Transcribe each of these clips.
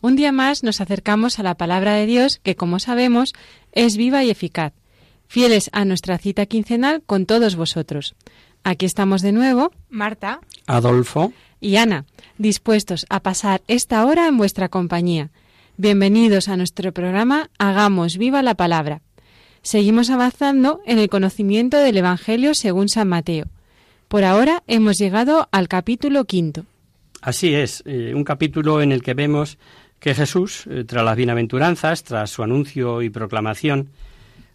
un día más nos acercamos a la palabra de Dios que, como sabemos, es viva y eficaz, fieles a nuestra cita quincenal con todos vosotros. Aquí estamos de nuevo, Marta Adolfo. y Ana, dispuestos a pasar esta hora en vuestra compañía. Bienvenidos a nuestro programa Hagamos viva la palabra. Seguimos avanzando en el conocimiento del Evangelio según San Mateo. Por ahora hemos llegado al capítulo quinto. Así es, eh, un capítulo en el que vemos que Jesús, eh, tras las bienaventuranzas, tras su anuncio y proclamación,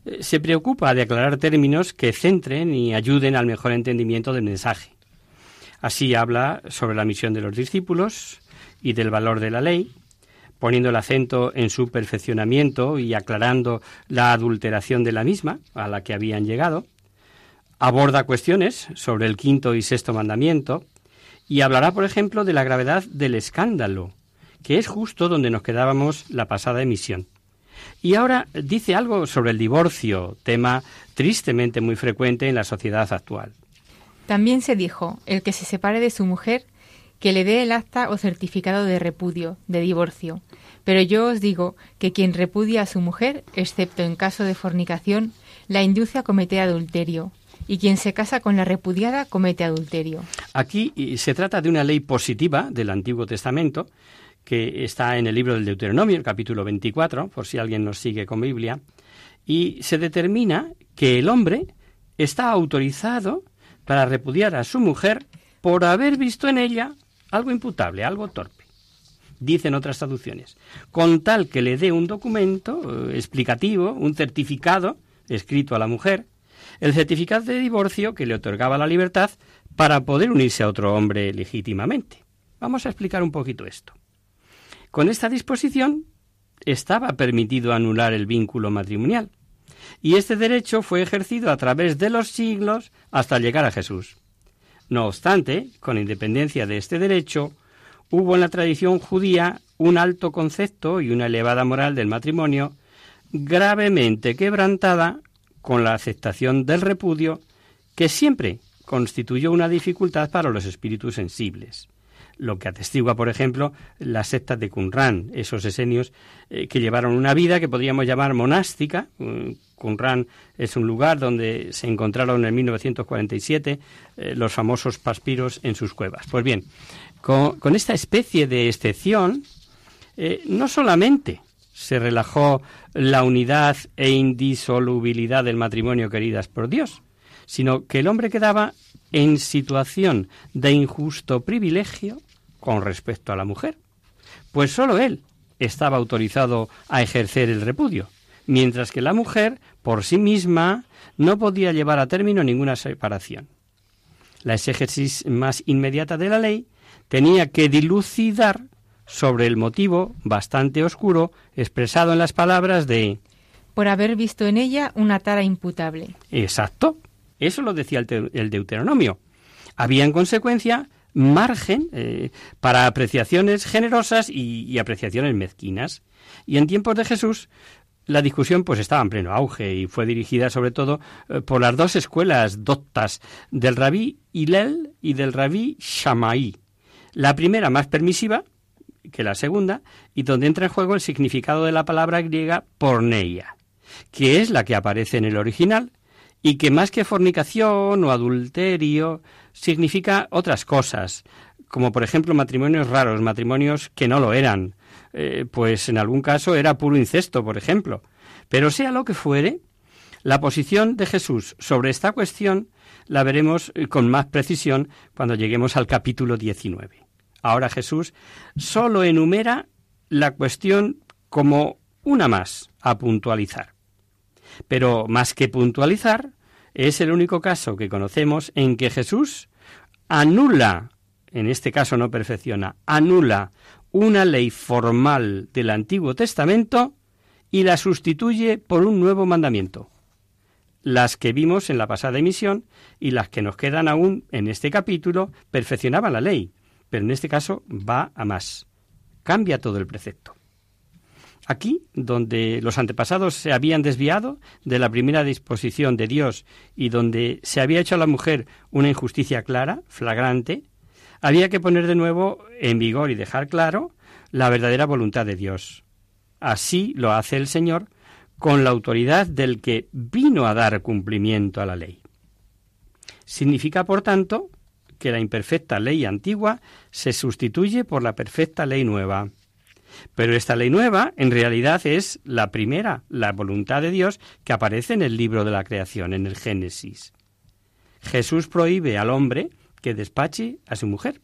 eh, se preocupa de aclarar términos que centren y ayuden al mejor entendimiento del mensaje. Así habla sobre la misión de los discípulos y del valor de la ley, poniendo el acento en su perfeccionamiento y aclarando la adulteración de la misma a la que habían llegado. Aborda cuestiones sobre el quinto y sexto mandamiento y hablará, por ejemplo, de la gravedad del escándalo, que es justo donde nos quedábamos la pasada emisión. Y ahora dice algo sobre el divorcio, tema tristemente muy frecuente en la sociedad actual. También se dijo, el que se separe de su mujer, que le dé el acta o certificado de repudio, de divorcio. Pero yo os digo que quien repudia a su mujer, excepto en caso de fornicación, la induce a cometer adulterio, y quien se casa con la repudiada comete adulterio. Aquí y, se trata de una ley positiva del Antiguo Testamento, que está en el libro del Deuteronomio, el capítulo 24, por si alguien nos sigue con Biblia, y se determina que el hombre está autorizado para repudiar a su mujer por haber visto en ella algo imputable, algo torpe. Dicen otras traducciones, con tal que le dé un documento eh, explicativo, un certificado escrito a la mujer, el certificado de divorcio que le otorgaba la libertad para poder unirse a otro hombre legítimamente. Vamos a explicar un poquito esto. Con esta disposición estaba permitido anular el vínculo matrimonial, y este derecho fue ejercido a través de los siglos hasta llegar a Jesús. No obstante, con independencia de este derecho, hubo en la tradición judía un alto concepto y una elevada moral del matrimonio gravemente quebrantada con la aceptación del repudio que siempre constituyó una dificultad para los espíritus sensibles. Lo que atestigua, por ejemplo, la secta de Qumran, esos esenios eh, que llevaron una vida que podríamos llamar monástica. Mm, Qumran es un lugar donde se encontraron en 1947 eh, los famosos paspiros en sus cuevas. Pues bien, con, con esta especie de excepción, eh, no solamente se relajó la unidad e indisolubilidad del matrimonio queridas por Dios, sino que el hombre quedaba en situación de injusto privilegio con respecto a la mujer, pues sólo él estaba autorizado a ejercer el repudio, mientras que la mujer, por sí misma, no podía llevar a término ninguna separación. La exégesis más inmediata de la ley tenía que dilucidar sobre el motivo bastante oscuro expresado en las palabras de por haber visto en ella una tara imputable. Exacto. Eso lo decía el, el Deuteronomio. Había en consecuencia margen eh, para apreciaciones generosas y, apreciaciones mezquinas. Y en tiempos de Jesús la discusión pues estaba en pleno auge y fue dirigida sobre todo eh, por las dos escuelas doctas del rabí Hillel y del rabí Shammai. La primera más permisiva que la segunda y donde entra en juego el significado de la palabra griega porneia, que es la que aparece en el original y que más que fornicación o adulterio significa otras cosas, como por ejemplo matrimonios raros, matrimonios que no lo eran, eh, pues en algún caso era puro incesto, por ejemplo. Pero sea lo que fuere, la posición de Jesús sobre esta cuestión la veremos eh, con más precisión cuando lleguemos al capítulo 19. Ahora Jesús solo enumera la cuestión como una más a puntualizar. Pero más que puntualizar, es el único caso que conocemos en que Jesús anula, en este caso no perfecciona, anula una ley formal del Antiguo Testamento y la sustituye por un nuevo mandamiento. Las que vimos en la pasada emisión y las que nos quedan aún en este capítulo perfeccionaban la ley, pero en este caso va a más. Cambia todo el precepto. Aquí, donde los antepasados se habían desviado de la primera disposición de Dios y donde se había hecho a la mujer una injusticia clara, flagrante, había que poner de nuevo en vigor y dejar claro la verdadera voluntad de Dios. Así lo hace el Señor con la autoridad del que vino a dar cumplimiento a la ley. Significa, por tanto, que la imperfecta ley antigua se sustituye por la perfecta ley nueva. Pero esta ley nueva en realidad es la primera, la voluntad de Dios que aparece en el libro de la creación, en el Génesis. Jesús prohíbe al hombre que despache a su mujer.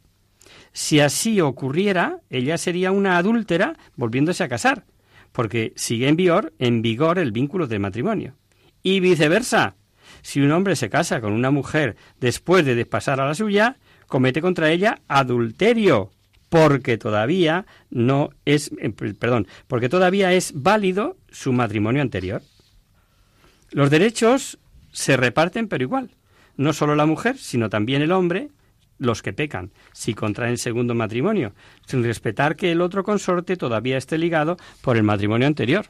Si así ocurriera, ella sería una adúltera volviéndose a casar, porque sigue en vigor, el vínculo de matrimonio. Y viceversa, si un hombre se casa con una mujer después de despasar a la suya, comete contra ella adulterio, porque todavía no es, eh, perdón, porque todavía es válido su matrimonio anterior. Los derechos se reparten pero igual. No solo la mujer, sino también el hombre, los que pecan, si contraen segundo matrimonio, sin respetar que el otro consorte todavía esté ligado por el matrimonio anterior.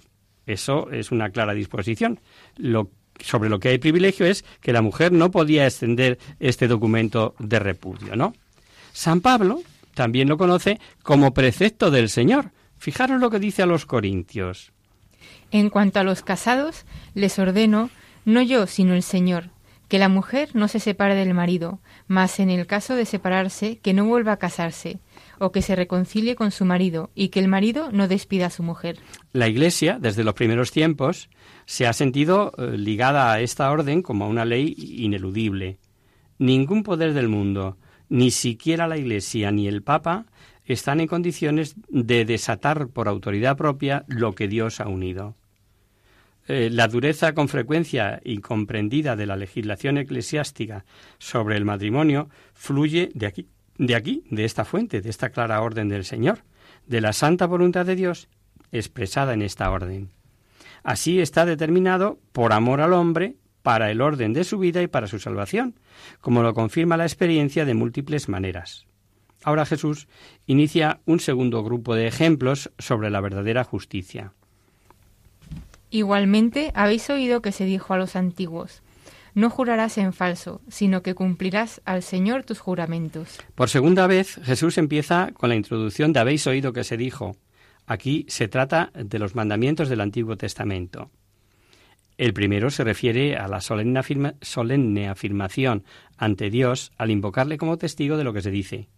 Eso es una clara disposición. Lo, sobre lo que hay privilegio es que la mujer no podía extender este documento de repudio, ¿no? San Pablo también lo conoce como precepto del Señor. Fijaros lo que dice a los corintios. En cuanto a los casados, les ordeno, no yo, sino el Señor, que la mujer no se separe del marido, mas en el caso de separarse, que no vuelva a casarse, o que se reconcilie con su marido, y que el marido no despida a su mujer. La Iglesia, desde los primeros tiempos, se ha sentido eh, ligada a esta orden como a una ley ineludible. Ningún poder del mundo, ni siquiera la Iglesia ni el Papa están en condiciones de desatar por autoridad propia lo que Dios ha unido. Eh, la dureza con frecuencia incomprendida de la legislación eclesiástica sobre el matrimonio fluye de aquí, de aquí, de esta fuente, de esta clara orden del Señor, de la santa voluntad de Dios expresada en esta orden. Así está determinado por amor al hombre para el orden de su vida y para su salvación, como lo confirma la experiencia de múltiples maneras. Ahora Jesús inicia un segundo grupo de ejemplos sobre la verdadera justicia. Igualmente habéis oído que se dijo a los antiguos, no jurarás en falso, sino que cumplirás al Señor tus juramentos. Por segunda vez Jesús empieza con la introducción de habéis oído que se dijo. Aquí se trata de los mandamientos del Antiguo Testamento. El primero se refiere a la solemne, afirmación ante Dios al invocarle como testigo de lo que se dice.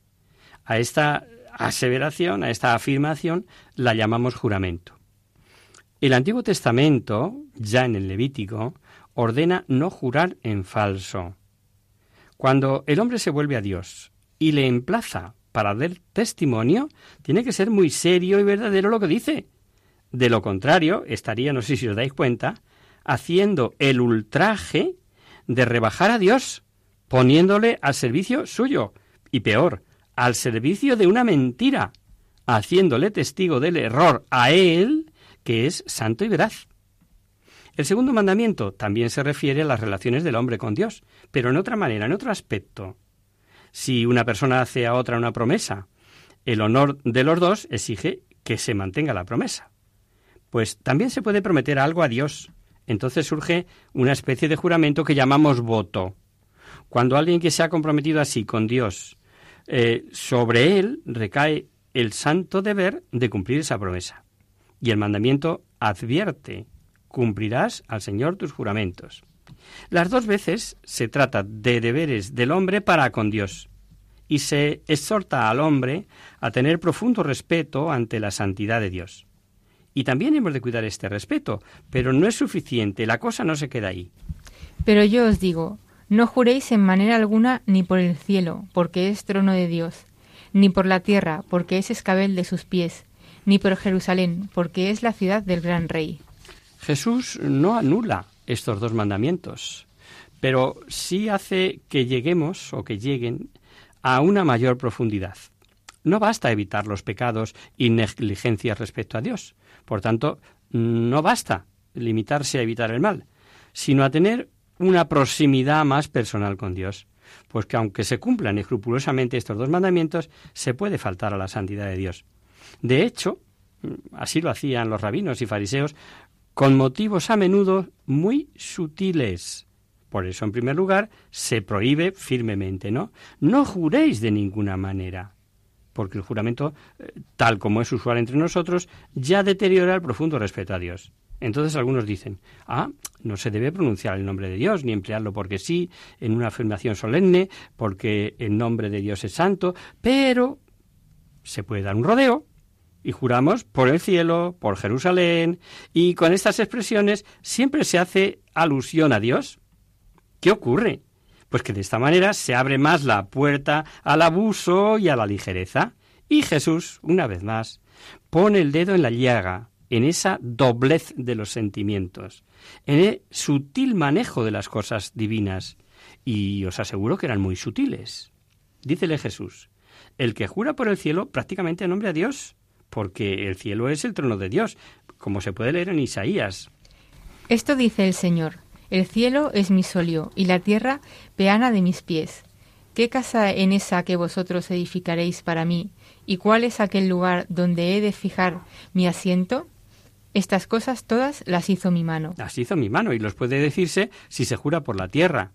A esta aseveración, a esta afirmación, la llamamos juramento. El Antiguo Testamento, ya en el Levítico, ordena no jurar en falso. Cuando el hombre se vuelve a Dios y le emplaza para dar testimonio, tiene que ser muy serio y verdadero lo que dice. De lo contrario, estaría, no sé si os dais cuenta, haciendo el ultraje de rebajar a Dios, poniéndole al servicio suyo, y peor, al servicio de una mentira, haciéndole testigo del error a él, que es santo y veraz. El segundo mandamiento también se refiere a las relaciones del hombre con Dios, pero en otra manera, en otro aspecto. Si una persona hace a otra una promesa, el honor de los dos exige que se mantenga la promesa. Pues también se puede prometer algo a Dios, entonces surge una especie de juramento que llamamos voto. Cuando alguien que se ha comprometido así con Dios, eh, sobre él recae el santo deber de cumplir esa promesa. Y el mandamiento advierte, cumplirás al Señor tus juramentos. Las dos veces se trata de deberes del hombre para con Dios, y se exhorta al hombre a tener profundo respeto ante la santidad de Dios. Y también hemos de cuidar este respeto, pero no es suficiente, la cosa no se queda ahí. Pero yo os digo, no juréis en manera alguna ni por el cielo, porque es trono de Dios, ni por la tierra, porque es escabel de sus pies, ni por Jerusalén, porque es la ciudad del gran rey. Jesús no anula estos dos mandamientos, pero sí hace que lleguemos o que lleguen a una mayor profundidad. No basta evitar los pecados y negligencias respecto a Dios. Por tanto, no basta limitarse a evitar el mal, sino a tener una proximidad más personal con Dios. Pues que aunque se cumplan escrupulosamente estos dos mandamientos, se puede faltar a la santidad de Dios. De hecho, así lo hacían los rabinos y fariseos, con motivos a menudo muy sutiles. Por eso, en primer lugar, se prohíbe firmemente, ¿no? No juréis de ninguna manera, porque el juramento, eh, tal como es usual entre nosotros, ya deteriora el profundo respeto a Dios. Entonces algunos dicen, ah, no se debe pronunciar el nombre de Dios, ni emplearlo porque sí, en una afirmación solemne, porque el nombre de Dios es santo, pero se puede dar un rodeo y juramos por el cielo, por Jerusalén, y con estas expresiones siempre se hace alusión a Dios. ¿Qué ocurre? Pues que de esta manera se abre más la puerta al abuso y a la ligereza. Y Jesús, una vez más, pone el dedo en la llaga, en esa doblez de los sentimientos, en el sutil manejo de las cosas divinas. Y os aseguro que eran muy sutiles. Dícele Jesús, el que jura por el cielo prácticamente nombre a Dios, porque el cielo es el trono de Dios, como se puede leer en Isaías. Esto dice el Señor, el cielo es mi solio y la tierra peana de mis pies. ¿Qué casa en esa que vosotros edificaréis para mí? ¿Y cuál es aquel lugar donde he de fijar mi asiento? Estas cosas todas las hizo mi mano. Las hizo mi mano y los puede decirse si se jura por la tierra.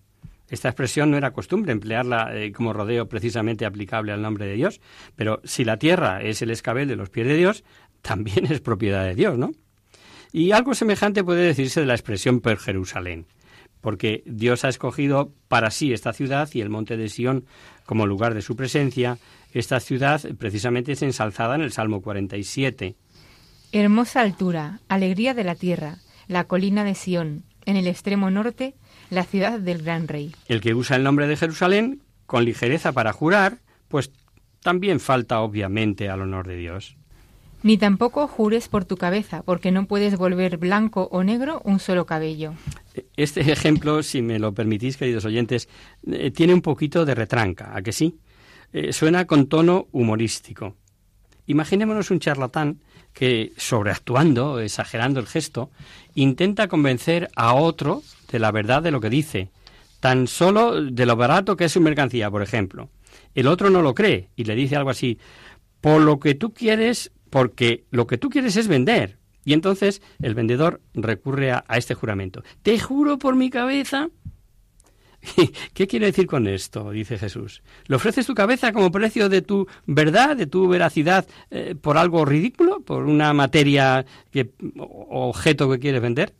Esta expresión no era costumbre emplearla eh, como rodeo precisamente aplicable al nombre de Dios, pero si la tierra es el escabel de los pies de Dios, también es propiedad de Dios, ¿no? Y algo semejante puede decirse de la expresión per Jerusalén, porque Dios ha escogido para sí esta ciudad y el monte de Sión como lugar de su presencia. Esta ciudad precisamente es ensalzada en el Salmo 47. Hermosa altura, alegría de la tierra, la colina de Sión, en el extremo norte, la ciudad del gran rey. El que usa el nombre de Jerusalén con ligereza para jurar, pues también falta obviamente al honor de Dios. Ni tampoco jures por tu cabeza, porque no puedes volver blanco o negro un solo cabello. Este ejemplo, si me lo permitís, queridos oyentes, eh, tiene un poquito de retranca, ¿a que sí? Eh, suena con tono humorístico. Imaginémonos un charlatán que, sobreactuando, exagerando el gesto, intenta convencer a otro de la verdad de lo que dice, tan solo de lo barato que es su mercancía, por ejemplo. El otro no lo cree y le dice algo así, por lo que tú quieres, porque lo que tú quieres es vender. Y entonces el vendedor recurre a, este juramento. Te juro por mi cabeza ¿Qué quiere decir con esto? Dice Jesús. ¿Le ofreces tu cabeza como precio de tu verdad, de tu veracidad, eh, por algo ridículo, por una materia o objeto que quieres vender?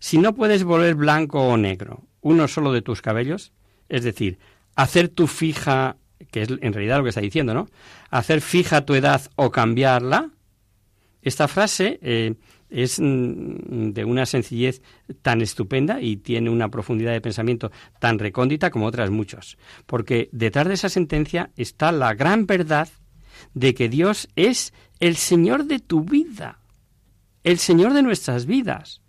Si no puedes volver blanco o negro uno solo de tus cabellos, es decir, hacer tu fija, que es en realidad lo que está diciendo, ¿no? Hacer fija tu edad o cambiarla. Esta frase eh, es mm, de una sencillez tan estupenda y tiene una profundidad de pensamiento tan recóndita como otras muchos. Porque detrás de esa sentencia está la gran verdad de que Dios es el Señor de tu vida, el Señor de nuestras vidas.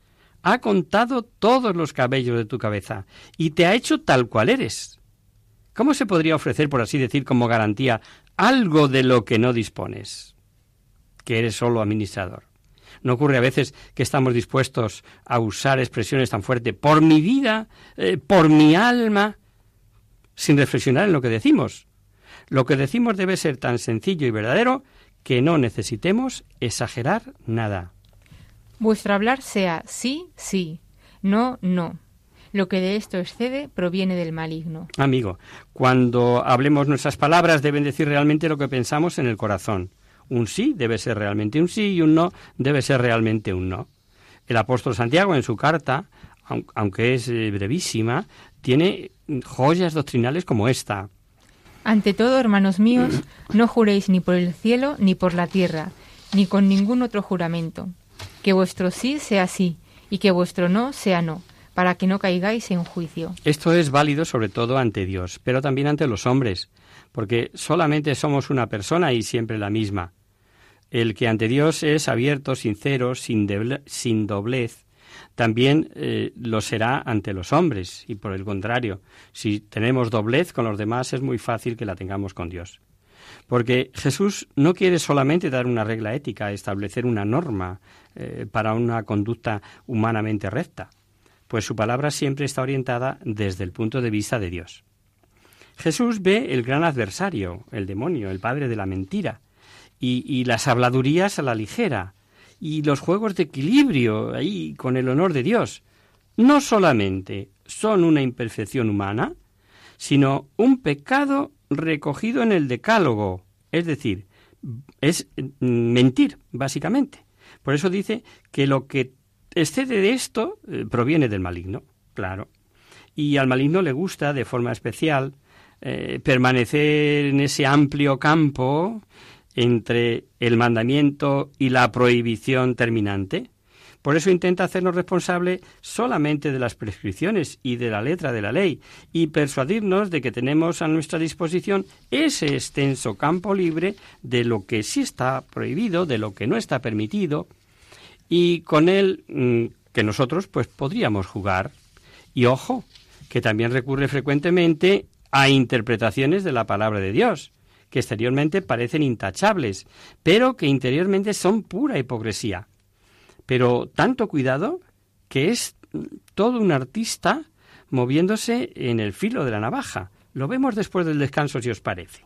Ha contado todos los cabellos de tu cabeza y te ha hecho tal cual eres. ¿Cómo se podría ofrecer, por así decir, como garantía algo de lo que no dispones? Que eres solo administrador. ¿No ocurre a veces que estamos dispuestos a usar expresiones tan fuertes por mi vida, eh, por mi alma, sin reflexionar en lo que decimos? Lo que decimos debe ser tan sencillo y verdadero que no necesitemos exagerar nada. Vuestro hablar sea sí, sí, no, no. Lo que de esto excede proviene del maligno. Amigo, cuando hablemos nuestras palabras deben decir realmente lo que pensamos en el corazón. Un sí debe ser realmente un sí y un no debe ser realmente un no. El apóstol Santiago en su carta, aunque es eh, brevísima, tiene joyas doctrinales como esta. Ante todo, hermanos míos, no juréis ni por el cielo, ni por la tierra, ni con ningún otro juramento. Que vuestro sí sea sí, y que vuestro no sea no, para que no caigáis en juicio. Esto es válido sobre todo ante Dios, pero también ante los hombres, porque solamente somos una persona y siempre la misma. El que ante Dios es abierto, sincero, sin, sin doblez, también eh, lo será ante los hombres, y por el contrario, si tenemos doblez con los demás es muy fácil que la tengamos con Dios. Porque Jesús no quiere solamente dar una regla ética, establecer una norma eh, para una conducta humanamente recta, pues su palabra siempre está orientada desde el punto de vista de Dios. Jesús ve el gran adversario, el demonio, el padre de la mentira, y, las habladurías a la ligera, y los juegos de equilibrio ahí con el honor de Dios. No solamente son una imperfección humana, sino un pecado recogido en el decálogo, es decir, es mm, mentir, básicamente. Por eso dice que lo que excede de esto eh, proviene del maligno, claro. Y al maligno le gusta de forma especial eh, permanecer en ese amplio campo entre el mandamiento y la prohibición terminante. Por eso intenta hacernos responsable solamente de las prescripciones y de la letra de la ley y persuadirnos de que tenemos a nuestra disposición ese extenso campo libre de lo que sí está prohibido, de lo que no está permitido y con él mm, que nosotros pues podríamos jugar. Y ojo, que también recurre frecuentemente a interpretaciones de la palabra de Dios, que exteriormente parecen intachables, pero que interiormente son pura hipocresía. Pero tanto cuidado que es todo un artista moviéndose en el filo de la navaja. Lo vemos después del descanso, si os parece.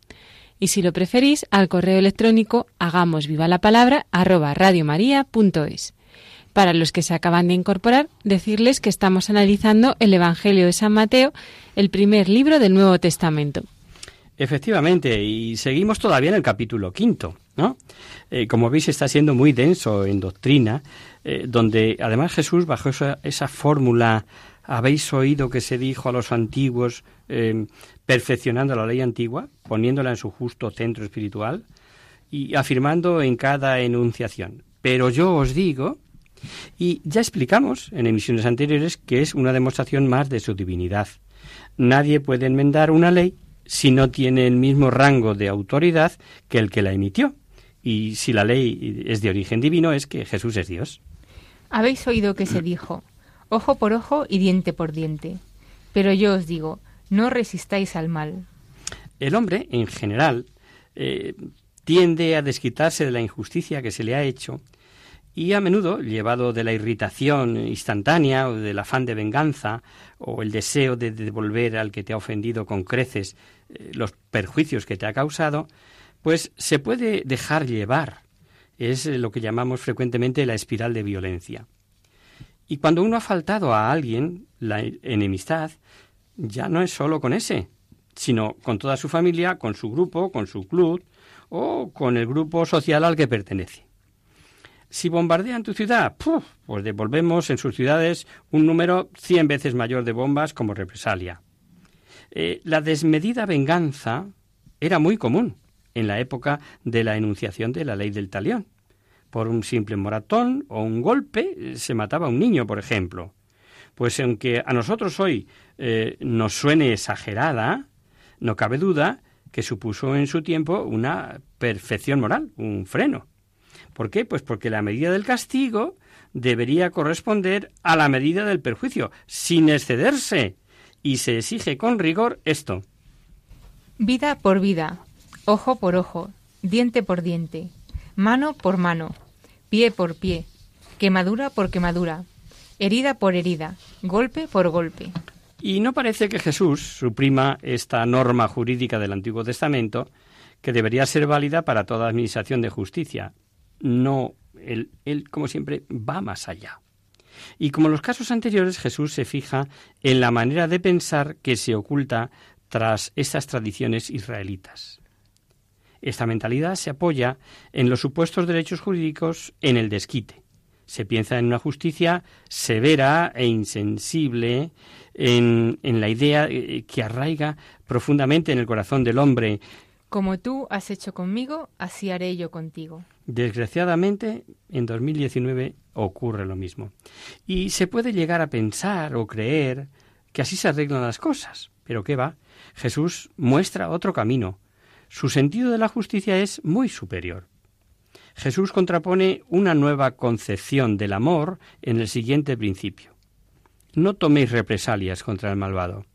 y si lo preferís al correo electrónico hagamos viva la palabra radiomaria.es. Para los que se acaban de incorporar, decirles que estamos analizando el Evangelio de San Mateo, el primer libro del Nuevo Testamento. Efectivamente, y seguimos todavía en el capítulo quinto, ¿no? Eh, como veis, está siendo muy denso en doctrina, eh, donde además Jesús, bajo esa fórmula, habéis oído que se dijo a los antiguos, eh, perfeccionando la ley antigua, poniéndola en su justo centro espiritual y afirmando en cada enunciación. Pero yo os digo, y ya explicamos en emisiones anteriores que es una demostración más de su divinidad. Nadie puede enmendar una ley si no tiene el mismo rango de autoridad que el que la emitió. Y si la ley es de origen divino, es que Jesús es Dios. Habéis oído que se dijo, ojo por ojo y diente por diente. Pero yo os digo, no resistáis al mal. El hombre, en general, eh, tiende a desquitarse de la injusticia que se le ha hecho y a menudo, llevado de la irritación instantánea o del afán de venganza o el deseo de devolver al que te ha ofendido con creces eh, los perjuicios que te ha causado, pues se puede dejar llevar. Es lo que llamamos frecuentemente la espiral de violencia. Y cuando uno ha faltado a alguien, la enemistad ya no es solo con ese, sino con toda su familia, con su grupo, con su club o con el grupo social al que pertenece. Si bombardean tu ciudad, pues devolvemos en sus ciudades un número cien veces mayor de bombas como represalia. Eh, la desmedida venganza era muy común en la época de la enunciación de la ley del talión. Por un simple moratón o un golpe eh, se mataba a un niño, por ejemplo. Pues aunque a nosotros hoy eh, nos suene exagerada, no cabe duda que supuso en su tiempo una perfección moral, un freno. ¿Por qué? Pues porque la medida del castigo debería corresponder a la medida del perjuicio, sin excederse, y se exige con rigor esto. Vida por vida, ojo por ojo, diente por diente, mano por mano, pie por pie, quemadura por quemadura, herida por herida, golpe por golpe. Y no parece que Jesús suprima esta norma jurídica del Antiguo Testamento que debería ser válida para toda administración de justicia. No, él, él como siempre va más allá. Y como en los casos anteriores, Jesús se fija en la manera de pensar que se oculta tras estas tradiciones israelitas. Esta mentalidad se apoya en los supuestos derechos jurídicos en el desquite, se piensa en una justicia severa e insensible, en, en la idea eh, que arraiga profundamente en el corazón del hombre. Como tú has hecho conmigo, así haré yo contigo. Desgraciadamente, en 2019 ocurre lo mismo. Y se puede llegar a pensar o creer que así se arreglan las cosas. Pero ¿qué va? Jesús muestra otro camino. Su sentido de la justicia es muy superior. Jesús contrapone una nueva concepción del amor en el siguiente principio. No toméis represalias contra el malvado.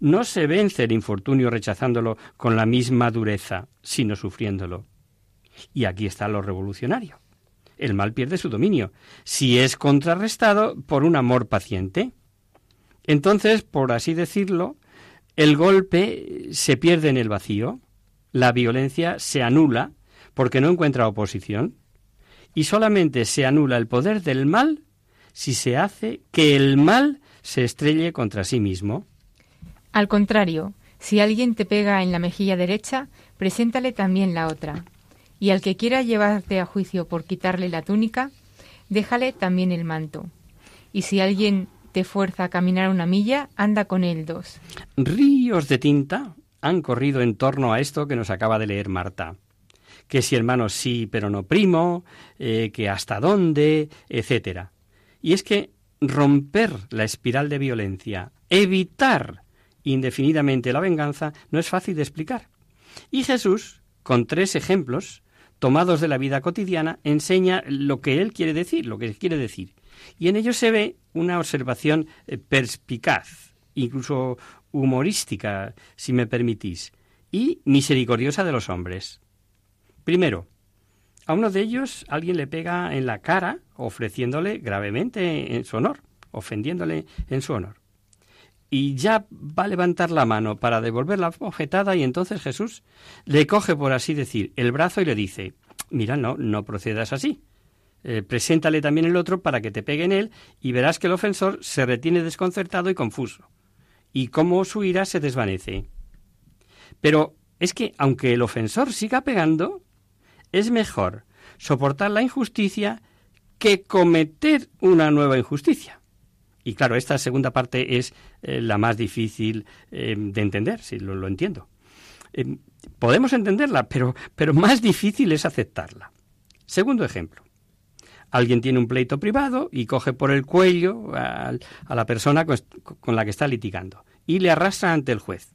No se vence el infortunio rechazándolo con la misma dureza, sino sufriéndolo. Y aquí está lo revolucionario. El mal pierde su dominio, si es contrarrestado por un amor paciente. Entonces, por así decirlo, el golpe se pierde en el vacío, la violencia se anula porque no encuentra oposición, y solamente se anula el poder del mal si se hace que el mal se estrelle contra sí mismo. Al contrario, si alguien te pega en la mejilla derecha, preséntale también la otra. Y al que quiera llevarte a juicio por quitarle la túnica, déjale también el manto. Y si alguien te fuerza a caminar una milla, anda con él dos. Ríos de tinta han corrido en torno a esto que nos acaba de leer Marta que si hermano sí, pero no primo, eh, que hasta dónde, etcétera. Y es que romper la espiral de violencia, evitar indefinidamente la venganza, no es fácil de explicar. Y Jesús con tres ejemplos tomados de la vida cotidiana, enseña lo que él quiere decir, lo que quiere decir. Y en ello se ve una observación eh, perspicaz, incluso humorística, si me permitís, y misericordiosa de los hombres. Primero, a uno de ellos alguien le pega en la cara ofreciéndole gravemente en su honor, ofendiéndole en su honor. Y ya va a levantar la mano para devolver la objetada y entonces Jesús le coge, por así decir, el brazo y le dice, mira, no, no procedas así. Eh, preséntale también el otro para que te pegue en él y verás que el ofensor se retiene desconcertado y confuso, y cómo su ira se desvanece. Pero es que, aunque el ofensor siga pegando, es mejor soportar la injusticia que cometer una nueva injusticia. Y claro, esta segunda parte es eh, la más difícil eh, de entender, si lo, entiendo. podemos entenderla, pero, pero más difícil es aceptarla. Segundo ejemplo. Alguien tiene un pleito privado y coge por el cuello a, la persona con, la que está litigando y le arrastra ante el juez.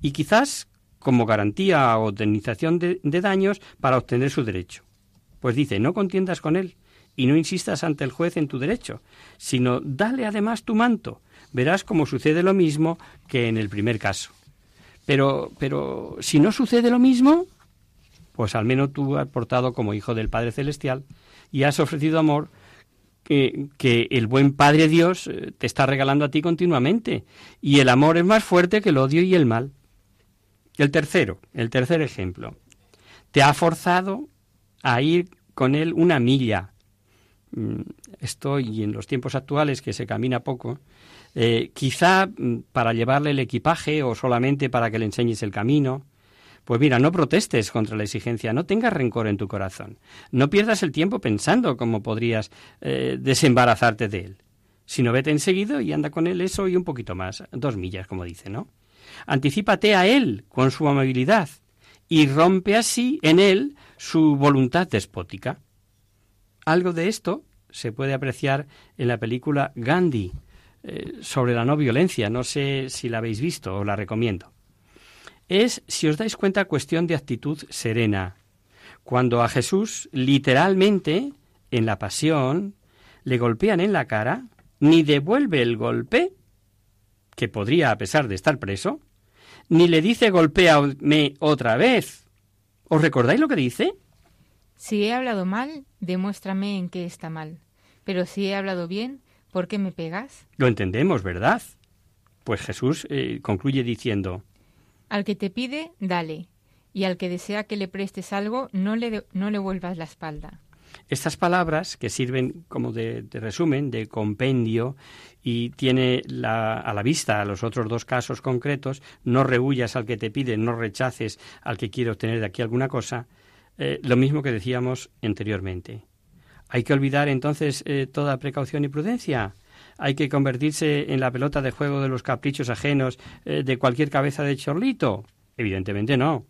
Y quizás como garantía o indemnización de, daños para obtener su derecho. Pues dice, no contiendas con él y no insistas ante el juez en tu derecho, sino dale además tu manto. Verás cómo sucede lo mismo que en el primer caso. Pero, pero si no sucede lo mismo, pues al menos tú has portado como hijo del Padre Celestial y has ofrecido amor que, el buen Padre Dios eh, te está regalando a ti continuamente. Y el amor es más fuerte que el odio y el mal. El tercero, el tercer ejemplo. Te ha forzado a ir con él una milla. Mm, Estoy en los tiempos actuales que se camina poco. Eh, quizá mm, para llevarle el equipaje o solamente para que le enseñes el camino. Pues mira, no protestes contra la exigencia, no tengas rencor en tu corazón, no pierdas el tiempo pensando cómo podrías eh, desembarazarte de él, sino vete enseguida y anda con él eso y un poquito más, dos millas, como dice, ¿no? Anticípate a él con su amabilidad y rompe así en él su voluntad despótica. Algo de esto se puede apreciar en la película Gandhi eh, sobre la no violencia. No sé si la habéis visto o la recomiendo es, si os dais cuenta, cuestión de actitud serena. Cuando a Jesús, literalmente, en la pasión, le golpean en la cara, ni devuelve el golpe, que podría a pesar de estar preso, ni le dice golpéame otra vez. ¿Os recordáis lo que dice? Si he hablado mal, demuéstrame en qué está mal. Pero si he hablado bien, ¿por qué me pegas? Lo entendemos, ¿verdad? Pues Jesús eh, concluye diciendo, al que te pide, dale, y al que desea que le prestes algo, no le, no le vuelvas la espalda. Estas palabras, que sirven como de, resumen, de compendio, y tiene a la vista a los otros dos casos concretos, no rehuyas al que te pide, no rechaces al que quiere obtener de aquí alguna cosa, eh, lo mismo que decíamos anteriormente. ¿Hay que olvidar entonces eh, toda precaución y prudencia? Hay que convertirse en la pelota de juego de los caprichos ajenos eh, de cualquier cabeza de chorlito? Evidentemente no.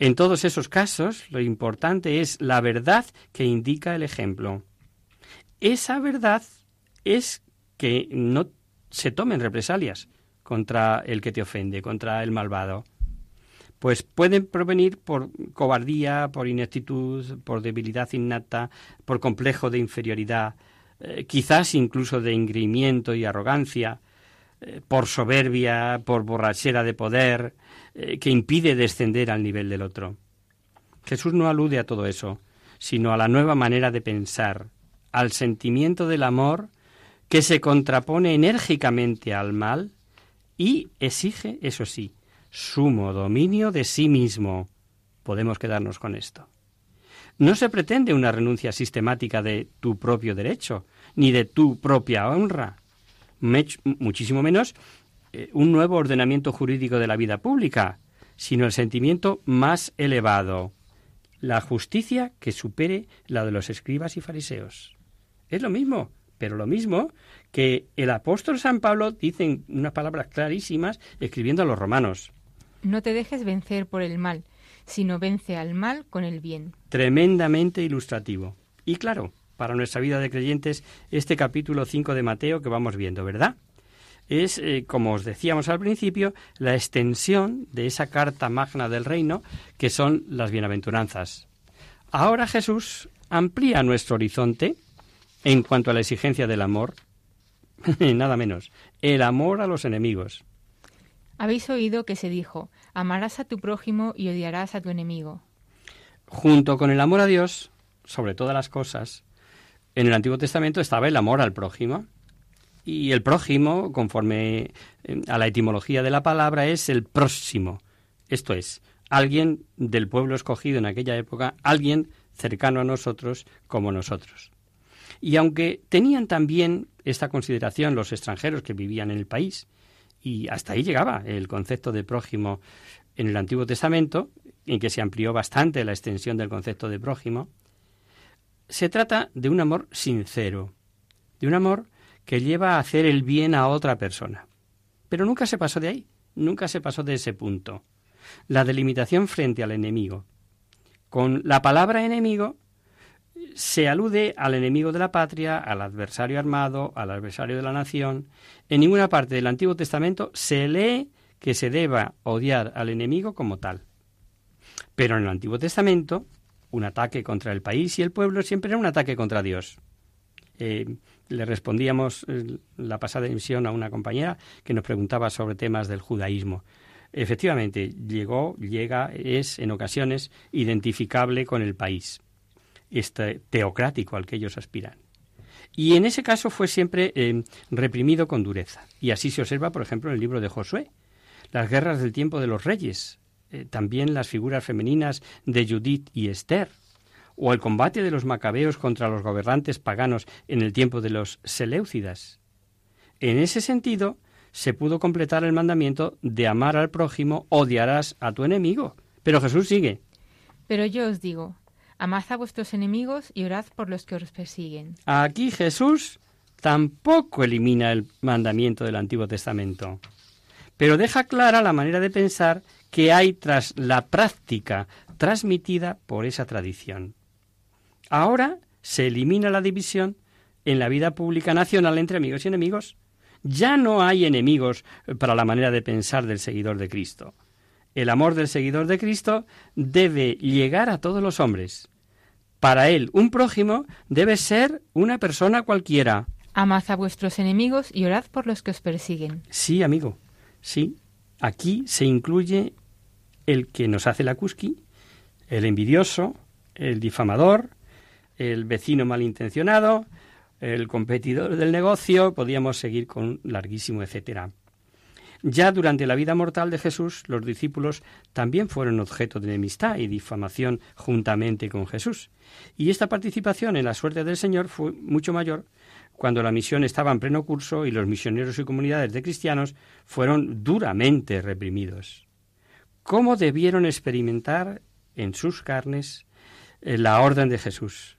En todos esos casos, lo importante es la verdad que indica el ejemplo. Esa verdad es que no se tomen represalias contra el que te ofende, contra el malvado. Pues pueden provenir por cobardía, por ineptitud, por debilidad innata, por complejo de inferioridad, eh, quizás incluso de ingrimiento y arrogancia, eh, por soberbia, por borrachera de poder, eh, que impide descender al nivel del otro. Jesús no alude a todo eso, sino a la nueva manera de pensar, al sentimiento del amor que se contrapone enérgicamente al mal y exige, eso sí, sumo dominio de sí mismo. Podemos quedarnos con esto. No se pretende una renuncia sistemática de tu propio derecho, ni de tu propia honra, muchísimo menos eh, un nuevo ordenamiento jurídico de la vida pública, sino el sentimiento más elevado, la justicia que supere la de los escribas y fariseos. Es lo mismo, pero lo mismo que el apóstol San Pablo dice en unas palabras clarísimas escribiendo a los romanos. No te dejes vencer por el mal, sino vence al mal con el bien. Tremendamente ilustrativo. Y claro, para nuestra vida de creyentes, este capítulo 5 de Mateo que vamos viendo, ¿verdad? es, eh, como os decíamos al principio, la extensión de esa carta magna del reino que son las bienaventuranzas. Ahora Jesús amplía nuestro horizonte en cuanto a la exigencia del amor, nada menos, el amor a los enemigos. Habéis oído que se dijo, amarás a tu prójimo y odiarás a tu enemigo. Junto con el amor a Dios, sobre todas las cosas, en el Antiguo Testamento estaba el amor al prójimo. Y el prójimo, conforme eh, a la etimología de la palabra, es el próximo. Esto es, alguien del pueblo escogido en aquella época, alguien cercano a nosotros como nosotros. Y aunque tenían también esta consideración los extranjeros que vivían en el país, y hasta ahí llegaba el concepto de prójimo en el Antiguo Testamento, en que se amplió bastante la extensión del concepto de prójimo, se trata de un amor sincero, de un amor que lleva a hacer el bien a otra persona. Pero nunca se pasó de ahí, nunca se pasó de ese punto. La delimitación frente al enemigo. Con la palabra enemigo se alude al enemigo de la patria, al adversario armado, al adversario de la nación. En ninguna parte del Antiguo Testamento se lee que se deba odiar al enemigo como tal. Pero en el Antiguo Testamento, un ataque contra el país y el pueblo siempre era un ataque contra Dios. Eh, le respondíamos eh, la pasada emisión a una compañera que nos preguntaba sobre temas del judaísmo. Efectivamente, llegó, llega, es en ocasiones identificable con el país, este teocrático al que ellos aspiran. Y en ese caso fue siempre eh, reprimido con dureza. Y así se observa, por ejemplo, en el libro de Josué. Las guerras del tiempo de los reyes, eh, también las figuras femeninas de Judith y Esther, o el combate de los macabeos contra los gobernantes paganos en el tiempo de los Seleucidas. En ese sentido, se pudo completar el mandamiento de amar al prójimo, odiarás a tu enemigo. Pero Jesús sigue. Pero yo os digo, amad a vuestros enemigos y orad por los que os persiguen. Aquí Jesús tampoco elimina el mandamiento del Antiguo Testamento, pero deja clara la manera de pensar que hay tras la práctica transmitida por esa tradición. Ahora se elimina la división en la vida pública nacional entre amigos y enemigos. Ya no hay enemigos para la manera de pensar del seguidor de Cristo. El amor del seguidor de Cristo debe llegar a todos los hombres. Para él, un prójimo debe ser una persona cualquiera. Amad a vuestros enemigos y orad por los que os persiguen. Sí, amigo, sí. Aquí se incluye el que nos hace la cusqui, el envidioso, el difamador, el vecino malintencionado, el competidor del negocio, podíamos seguir con larguísimo etcétera. Ya durante la vida mortal de Jesús, los discípulos también fueron objeto de enemistad y difamación juntamente con Jesús. Y esta participación en la suerte del Señor fue mucho mayor cuando la misión estaba en pleno curso y los misioneros y comunidades de cristianos fueron duramente reprimidos. ¿Cómo debieron experimentar en sus carnes eh, la orden de Jesús?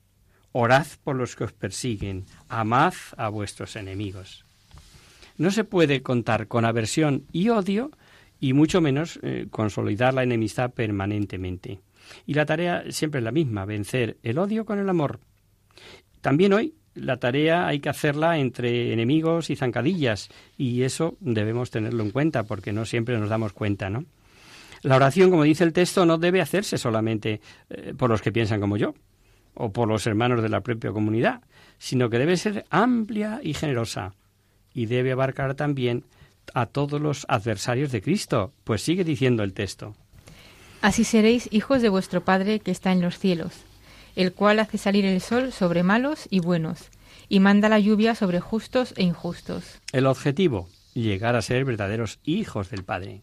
Orad por los que os persiguen, amad a vuestros enemigos. No se puede contar con aversión y odio y mucho menos eh, consolidar la enemistad permanentemente. Y la tarea siempre es la misma, vencer el odio con el amor. También hoy la tarea hay que hacerla entre enemigos y zancadillas y eso debemos tenerlo en cuenta porque no siempre nos damos cuenta, ¿no? La oración, como dice el texto, no debe hacerse solamente eh, por los que piensan como yo, o por los hermanos de la propia comunidad, sino que debe ser amplia y generosa y debe abarcar también a todos los adversarios de Cristo, pues sigue diciendo el texto. Así seréis hijos de vuestro Padre que está en los cielos, el cual hace salir el sol sobre malos y buenos, y manda la lluvia sobre justos e injustos. El objetivo, llegar a ser verdaderos hijos del Padre.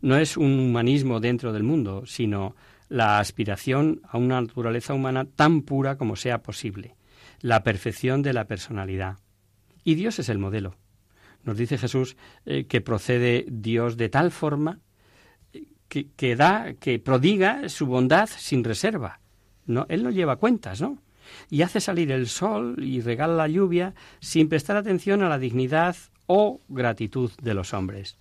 No es un humanismo dentro del mundo, sino la aspiración a una naturaleza humana tan pura como sea posible, la perfección de la personalidad. Y Dios es el modelo. Nos dice Jesús eh, que procede Dios de tal forma eh, que, da, que prodiga su bondad sin reserva. No, él no lleva cuentas, ¿no? Y hace salir el sol y regala la lluvia sin prestar atención a la dignidad o gratitud de los hombres.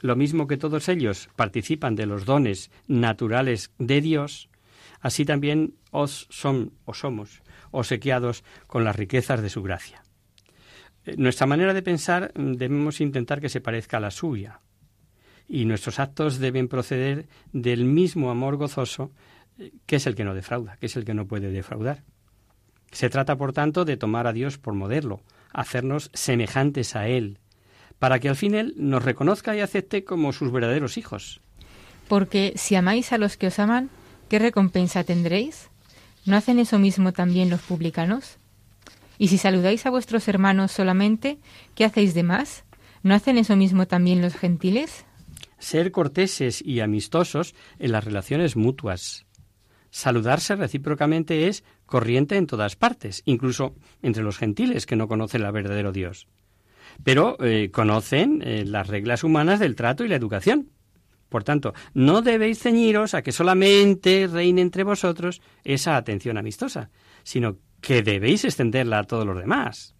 Lo mismo que todos ellos participan de los dones naturales de Dios, así también os son o somos obsequiados con las riquezas de su gracia. Eh, nuestra manera de pensar mm, debemos intentar que se parezca a la suya y nuestros actos deben proceder del mismo amor gozoso eh, que es el que no defrauda, que es el que no puede defraudar. Se trata, por tanto, de tomar a Dios por modelo, hacernos semejantes a Él, para que al fin Él nos reconozca y acepte como sus verdaderos hijos. Porque si amáis a los que os aman, ¿qué recompensa tendréis? ¿No hacen eso mismo también los publicanos? Y si saludáis a vuestros hermanos solamente, ¿qué hacéis de más? ¿No hacen eso mismo también los gentiles? Ser corteses y amistosos en las relaciones mutuas. Saludarse recíprocamente es corriente en todas partes, incluso entre los gentiles que no conocen al verdadero Dios. Pero eh, conocen eh, las reglas humanas del trato y la educación. Por tanto, no debéis ceñiros a que solamente reine entre vosotros esa atención amistosa, sino que debéis extenderla a todos los demás.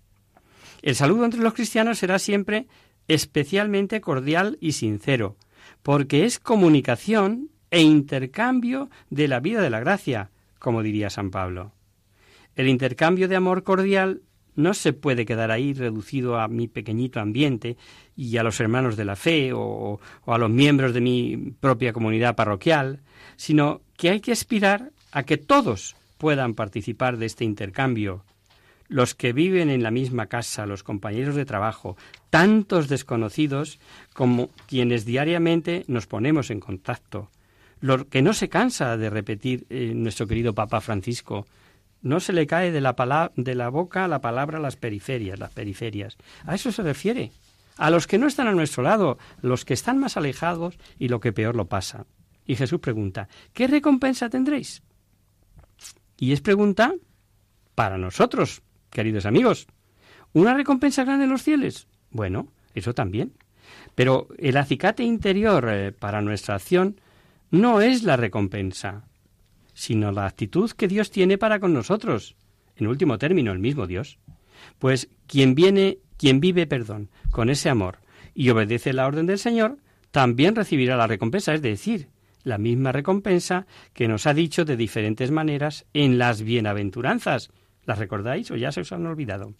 El saludo entre los cristianos será siempre especialmente cordial y sincero, porque es comunicación e intercambio de la vida de la gracia, como diría San Pablo. El intercambio de amor cordial no se puede quedar ahí reducido a mi pequeñito ambiente y a los hermanos de la fe o, o, a los miembros de mi propia comunidad parroquial, sino que hay que aspirar a que todos puedan participar de este intercambio. Los que viven en la misma casa, los compañeros de trabajo, tantos desconocidos como quienes diariamente nos ponemos en contacto. Lo que no se cansa de repetir eh, nuestro querido Papa Francisco, no se le cae de la, de la boca la palabra las periferias, las periferias. A eso se refiere. A los que no están a nuestro lado, los que están más alejados y lo que peor lo pasa. Y Jesús pregunta, ¿qué recompensa tendréis? Y es pregunta para nosotros, queridos amigos. ¿Una recompensa grande en los cielos? Bueno, eso también. Pero el acicate interior eh, para nuestra acción no es la recompensa, sino la actitud que Dios tiene para con nosotros. En último término, el mismo Dios. Pues quien viene, quien vive, perdón, con ese amor y obedece la orden del Señor, también recibirá la recompensa, es decir, la misma recompensa que nos ha dicho de diferentes maneras en las bienaventuranzas. ¿Las recordáis o ya se os han olvidado?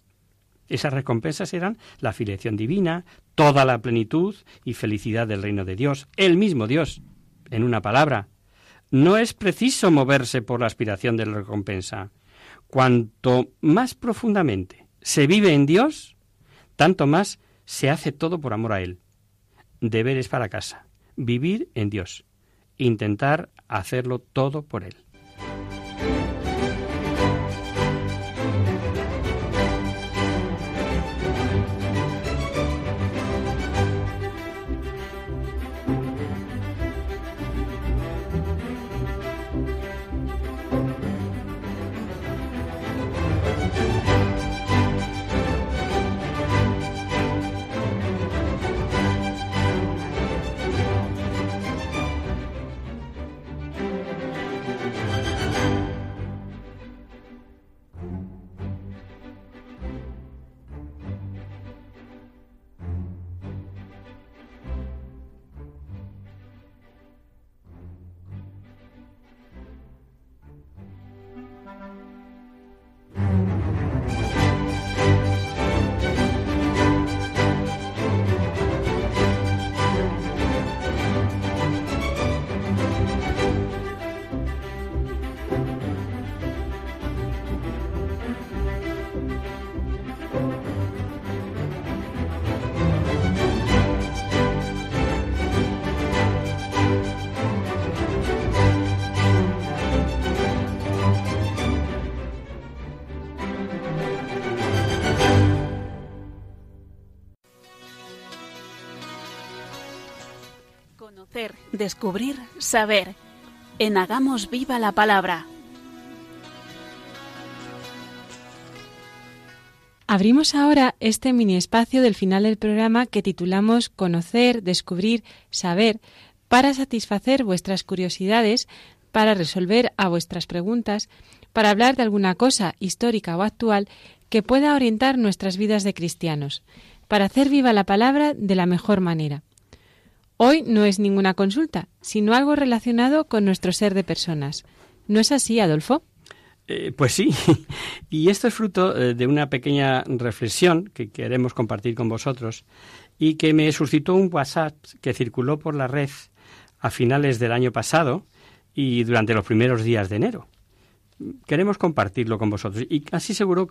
Esas recompensas eran la filiación divina, toda la plenitud y felicidad del reino de Dios, el mismo Dios. En una palabra, no es preciso moverse por la aspiración de la recompensa. Cuanto más profundamente se vive en Dios, tanto más se hace todo por amor a Él. Deberes para casa. Vivir en Dios intentar hacerlo todo por él. Descubrir, saber. En Hagamos Viva la Palabra. Abrimos ahora este mini espacio del final del programa que titulamos Conocer, Descubrir, Saber, para satisfacer vuestras curiosidades, para resolver a vuestras preguntas, para hablar de alguna cosa histórica o actual que pueda orientar nuestras vidas de cristianos, para hacer viva la palabra de la mejor manera. Hoy no es ninguna consulta, sino algo relacionado con nuestro ser de personas. ¿No es así, Adolfo? Eh, pues sí, y esto es fruto eh, de una pequeña reflexión que queremos compartir con vosotros y que me suscitó un WhatsApp que circuló por la red a finales del año pasado y durante los primeros días de enero. Queremos compartirlo con vosotros y casi seguro,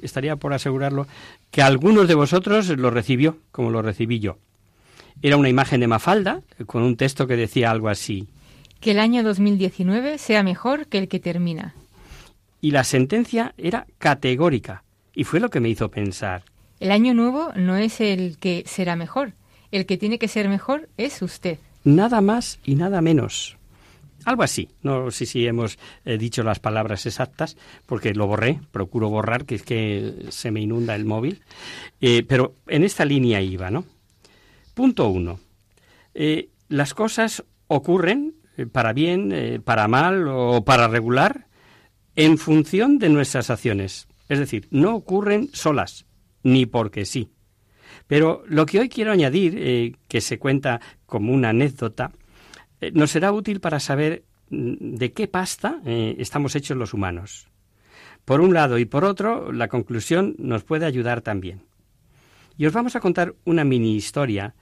estaría por asegurarlo, que algunos de vosotros lo recibió como lo recibí yo. Era una imagen de Mafalda con un texto que decía algo así. Que el año 2019 sea mejor que el que termina. Y la sentencia era categórica y fue lo que me hizo pensar. El año nuevo no es el que será mejor. El que tiene que ser mejor es usted. Nada más y nada menos. Algo así. No sé si hemos eh, dicho las palabras exactas, porque lo borré, procuro borrar, que es que se me inunda el móvil. Eh, pero en esta línea iba, ¿no? Punto uno. Eh, las cosas ocurren para bien, para mal o para regular en función de nuestras acciones. Es decir, no ocurren solas, ni porque sí. Pero lo que hoy quiero añadir, que se cuenta como una anécdota, nos será útil para saber mm, de qué pasta estamos hechos los humanos. Por un lado y por otro, la conclusión nos puede ayudar también. Y os vamos a contar una mini historia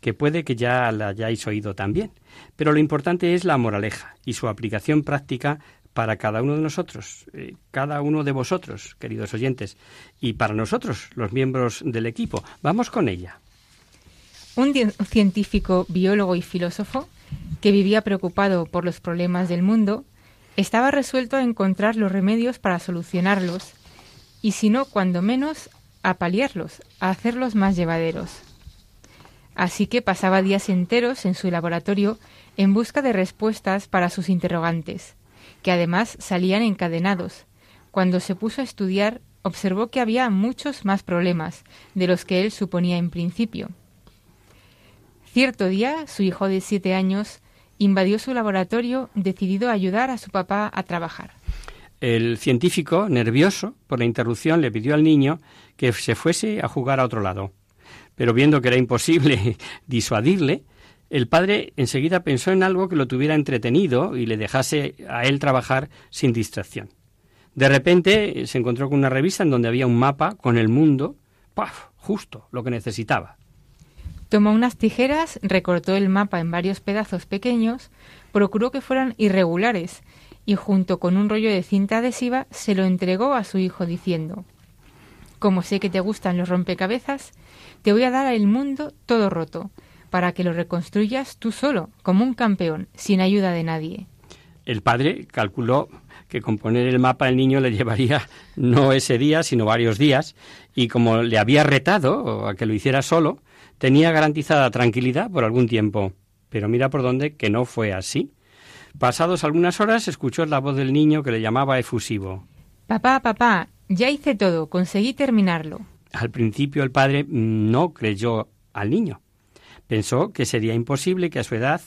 que puede que ya la hayáis oído también. Pero lo importante es la moraleja y su aplicación práctica para cada uno de nosotros, eh, cada uno de vosotros, queridos oyentes, y para nosotros, los miembros del equipo. Vamos con ella. Un científico, biólogo y filósofo, que vivía preocupado por los problemas del mundo, estaba resuelto a encontrar los remedios para solucionarlos, y si no, cuando menos, a paliarlos, a hacerlos más llevaderos así que pasaba días enteros en su laboratorio en busca de respuestas para sus interrogantes, que además salían encadenados. Cuando se puso a estudiar, observó que había muchos más problemas de los que él suponía en principio. Cierto día, su hijo de siete años invadió su laboratorio decidido a ayudar a su papá a trabajar. El científico, nervioso por la interrupción, le pidió al niño que se fuese a jugar a otro lado pero viendo que era imposible disuadirle, el padre enseguida pensó en algo que lo tuviera entretenido y le dejase a él trabajar sin distracción. De repente se encontró con una revista en donde había un mapa con el mundo, ¡paf! justo lo que necesitaba. Tomó unas tijeras, recortó el mapa en varios pedazos pequeños, procuró que fueran irregulares y junto con un rollo de cinta adhesiva se lo entregó a su hijo diciendo Como sé que te gustan los rompecabezas, te voy a dar el mundo todo roto, para que lo reconstruyas tú solo, como un campeón, sin ayuda de nadie. El padre calculó que componer el mapa al niño le llevaría no ese día, sino varios días, y como le había retado a que lo hiciera solo, tenía garantizada tranquilidad por algún tiempo. Pero mira por dónde que no fue así. Pasados algunas horas escuchó la voz del niño que le llamaba efusivo. Papá, papá, ya hice todo, conseguí terminarlo. Al principio el padre no creyó al niño. Pensó que sería imposible que a su edad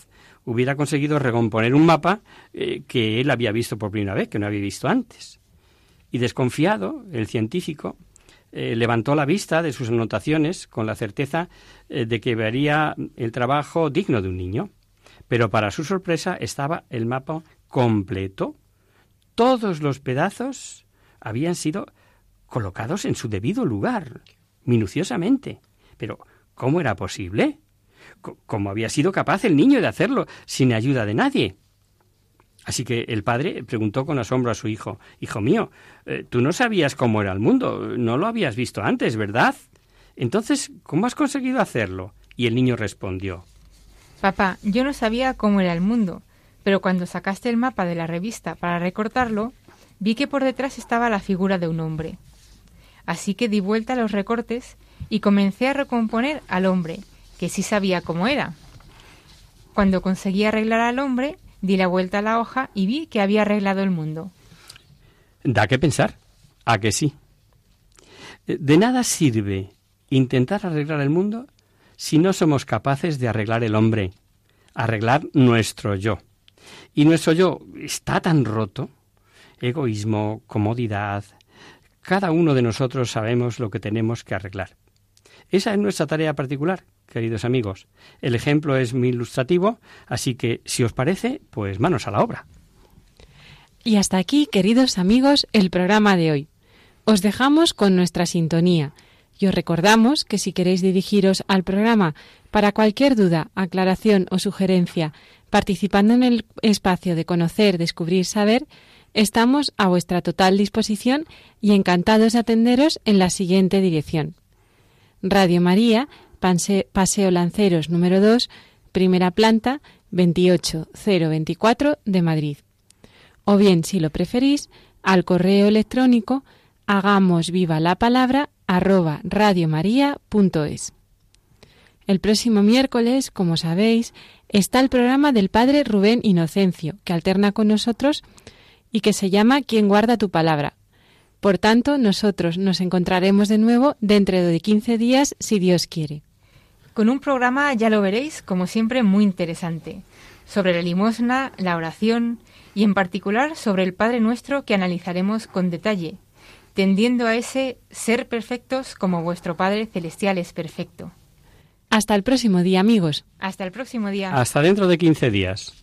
hubiera conseguido recomponer un mapa eh, que él había visto por primera vez, que no había visto antes. Y desconfiado, el científico eh, levantó la vista de sus anotaciones con la certeza eh, de que vería el trabajo digno de un niño. Pero para su sorpresa estaba el mapa completo. Todos los pedazos habían sido colocados en su debido lugar, minuciosamente. Pero, ¿cómo era posible? ¿Cómo había sido capaz el niño de hacerlo sin ayuda de nadie? Así que el padre preguntó con asombro a su hijo Hijo mío, eh, tú no sabías cómo era el mundo, no lo habías visto antes, ¿verdad? Entonces, ¿cómo has conseguido hacerlo? Y el niño respondió Papá, yo no sabía cómo era el mundo, pero cuando sacaste el mapa de la revista para recortarlo, vi que por detrás estaba la figura de un hombre. Así que di vuelta a los recortes y comencé a recomponer al hombre, que sí sabía cómo era. Cuando conseguí arreglar al hombre, di la vuelta a la hoja y vi que había arreglado el mundo. Da que pensar, a que sí. De nada sirve intentar arreglar el mundo si no somos capaces de arreglar el hombre, arreglar nuestro yo. Y nuestro yo está tan roto, egoísmo, comodidad, cada uno de nosotros sabemos lo que tenemos que arreglar. Esa es nuestra tarea particular, queridos amigos. El ejemplo es muy ilustrativo, así que si os parece, pues manos a la obra. Y hasta aquí, queridos amigos, el programa de hoy. Os dejamos con nuestra sintonía y os recordamos que si queréis dirigiros al programa para cualquier duda, aclaración o sugerencia, participando en el espacio de conocer, descubrir, saber, estamos a vuestra total disposición y encantados de atenderos en la siguiente dirección. Radio María, Paseo Lanceros número 2, primera planta, 28024 de Madrid. O bien, si lo preferís, al correo electrónico hagamos viva la palabra arroba radiomaria.es. El próximo miércoles, como sabéis, está el programa del Padre Rubén Inocencio, que alterna con nosotros y que se llama Quien guarda tu palabra. Por tanto, nosotros nos encontraremos de nuevo dentro de 15 días, si Dios quiere. Con un programa, ya lo veréis, como siempre, muy interesante, sobre la limosna, la oración y en particular sobre el Padre Nuestro que analizaremos con detalle, tendiendo a ese ser perfectos como vuestro Padre Celestial es perfecto. Hasta el próximo día, amigos. Hasta el próximo día. Hasta dentro de 15 días.